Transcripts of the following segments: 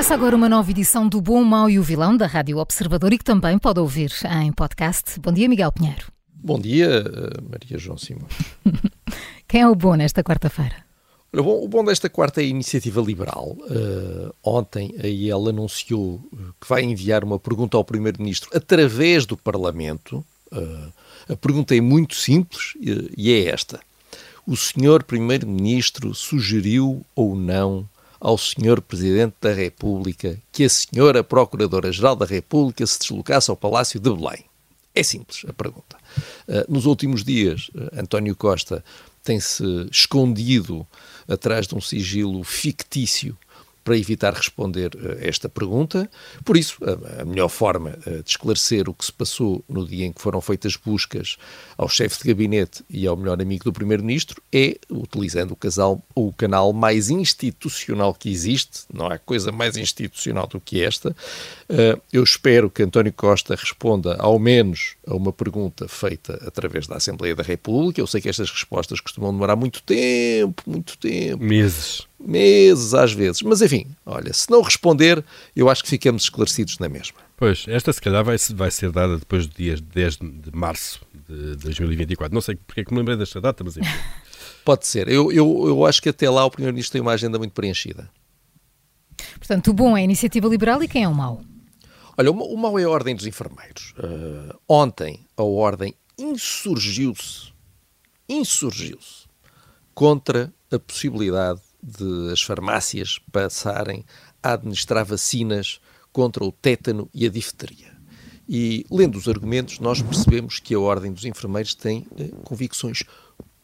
Começa agora uma nova edição do Bom, Mau e o Vilão da Rádio Observador e que também pode ouvir em podcast. Bom dia, Miguel Pinheiro. Bom dia, eh, Maria João Simões. Quem é o bom nesta quarta-feira? O bom desta quarta é a iniciativa liberal. Uh, ontem a IEL anunciou que vai enviar uma pergunta ao Primeiro-Ministro através do Parlamento. Uh, a pergunta é muito simples uh, e é esta: O senhor Primeiro-Ministro sugeriu ou não ao Sr. Presidente da República que a Sra. Procuradora-Geral da República se deslocasse ao Palácio de Belém? É simples a pergunta. Uh, nos últimos dias, uh, António Costa tem-se escondido atrás de um sigilo fictício para evitar responder a esta pergunta. Por isso, a, melhor forma eh, de esclarecer o que se passou no dia em que foram feitas buscas ao chefe de gabinete e ao melhor amigo do primeiro-ministro é utilizando o, casal, o canal mais institucional que existe. Não há coisa mais institucional do que esta. Eh, eu espero que António Costa responda ao menos a uma pergunta feita através da Assembleia da República. Eu sei que estas respostas costumam demorar muito tempo, muito tempo. Meses meses às vezes. Mas enfim, olha, se não responder, eu acho que ficamos esclarecidos na mesma. Pois, esta se calhar vai, vai ser dada depois do dia 10 de março de 2024. Não sei porque é que me lembrei desta data, mas enfim. Pode ser. Eu, eu, eu acho que até lá o Primeiro-Ministro tem uma agenda muito preenchida. Portanto, o bom é a iniciativa liberal e quem é o mau? Olha, o, o mau é a Ordem dos Enfermeiros. Uh, ontem a Ordem insurgiu-se, insurgiu-se contra a possibilidade de as farmácias passarem a administrar vacinas contra o tétano e a difteria. E, lendo os argumentos, nós percebemos que a Ordem dos Enfermeiros tem eh, convicções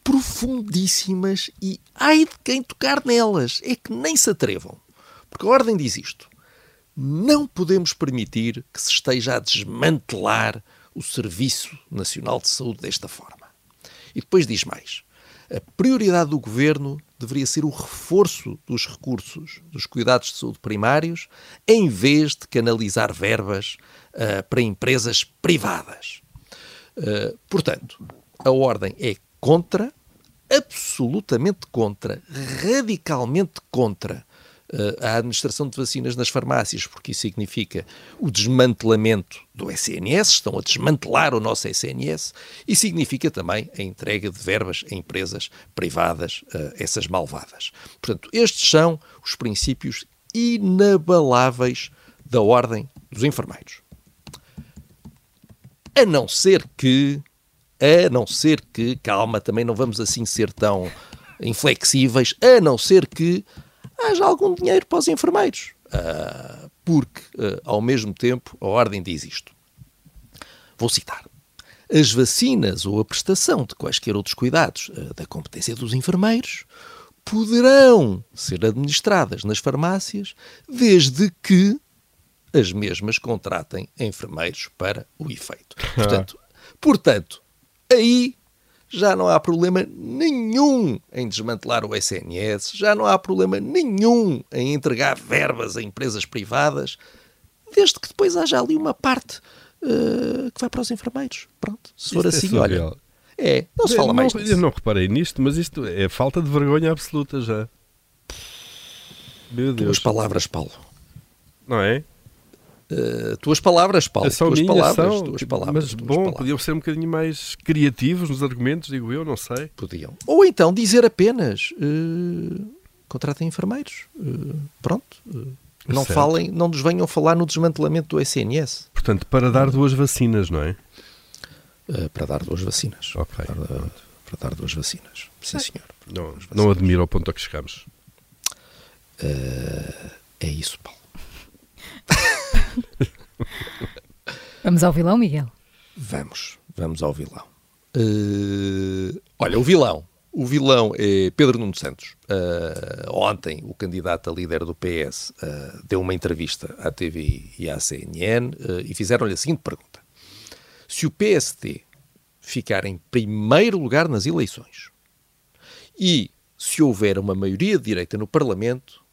profundíssimas e ai de quem tocar nelas, é que nem se atrevam. Porque a Ordem diz isto: não podemos permitir que se esteja a desmantelar o Serviço Nacional de Saúde desta forma. E depois diz mais: a prioridade do governo deveria ser o reforço dos recursos dos cuidados de saúde primários, em vez de canalizar verbas uh, para empresas privadas. Uh, portanto, a ordem é contra, absolutamente contra, radicalmente contra a administração de vacinas nas farmácias, porque isso significa o desmantelamento do SNS, estão a desmantelar o nosso SNS, e significa também a entrega de verbas a empresas privadas, uh, essas malvadas. Portanto, estes são os princípios inabaláveis da Ordem dos Enfermeiros. A não ser que, a não ser que, calma, também não vamos assim ser tão inflexíveis, a não ser que haja algum dinheiro para os enfermeiros. Uh, porque, uh, ao mesmo tempo, a Ordem diz isto. Vou citar. As vacinas ou a prestação de quaisquer outros cuidados uh, da competência dos enfermeiros poderão ser administradas nas farmácias desde que as mesmas contratem enfermeiros para o efeito. Portanto, portanto aí já não há problema nenhum em desmantelar o SNS, já não há problema nenhum em entregar verbas a empresas privadas, desde que depois haja ali uma parte uh, que vai para os enfermeiros. Pronto, se for isto é assim, é olha. É, não se fala não, mais disso. Eu não reparei nisto, mas isto é falta de vergonha absoluta já. Meu Deus. Tuas palavras, Paulo. Não é? Uh, tuas palavras, Paulo. São tuas palavras, são, tuas palavras. Mas tuas bom, palavras. podiam ser um bocadinho mais criativos nos argumentos, digo eu, não sei. Podiam. Ou então dizer apenas uh, contratem enfermeiros. Uh, pronto. não Certo. falem, não nos venham falar no desmantelamento do SNS. Portanto, para dar duas vacinas, não é? para dar duas vacinas. Ok, Para, para dar duas vacinas. Sim, senhor. Não, não admiro ao ponto a que chegamos. É isso, Paulo. Vamos ao vilão, Miguel? Vamos, vamos ao vilão. Uh, olha, o vilão. O vilão é Pedro Nuno Santos. Uh, ontem, o candidato a líder do PS uh, deu uma entrevista à TV e à CNN e fizeram-lhe a seguinte pergunta: Se o PSD ficar em primeiro lugar nas eleições e se houver uma maioria de direita no Parlamento,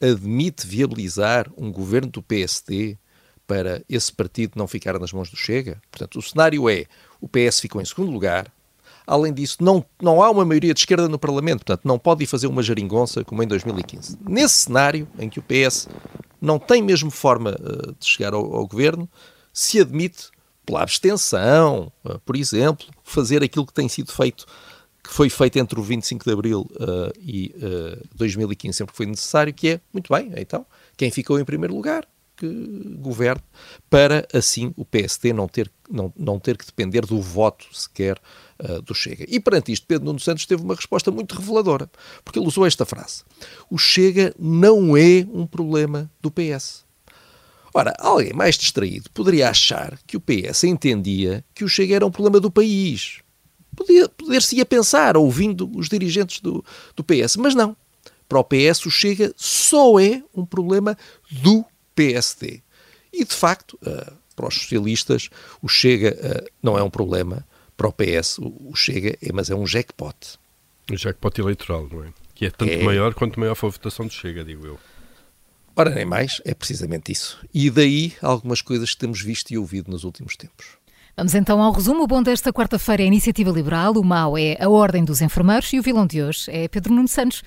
admite viabilizar um governo do PSD para esse partido não ficar nas mãos do Chega? Portanto, o cenário é o PS ficou em segundo lugar. Além disso, não, não há uma maioria de esquerda no Parlamento, portanto, não pode ir fazer uma geringonça como em 2015. Nesse cenário em que o PS não tem mesmo forma uh, de chegar ao, ao, governo se admite, pela abstenção, uh, por exemplo, fazer aquilo que tem sido feito, que foi feito entre o 25 de abril uh, e 2015, sempre que foi necessário, que é, muito bem, então, quem ficou em primeiro lugar, que governe, para assim o PSD não ter, não, não ter que depender do voto sequer uh, do Chega. E perante isto, Pedro Nuno Santos teve uma resposta muito reveladora, porque ele usou esta frase: O Chega não é um problema do PS. Ora, alguém mais distraído poderia achar que o PS entendia que o Chega era um problema do país. Poder-se ia pensar, ouvindo os dirigentes do, do PS, mas não. Para o PS, o Chega só é um problema do PSD. E, de facto, uh, para os socialistas, o Chega uh, não é um problema, para o PS o, Chega, é, mas é um jackpot. Um jackpot eleitoral, não é? Que é tanto é... maior quanto maior for a votação do Chega, digo eu. Ora, nem mais, é precisamente isso. E daí algumas coisas que temos visto e ouvido nos últimos tempos. Vamos então ao resumo. O bom desta quarta-feira é a Iniciativa Liberal, o mau é a Ordem dos Enfermeiros e o vilão de hoje é Pedro Nuno Santos.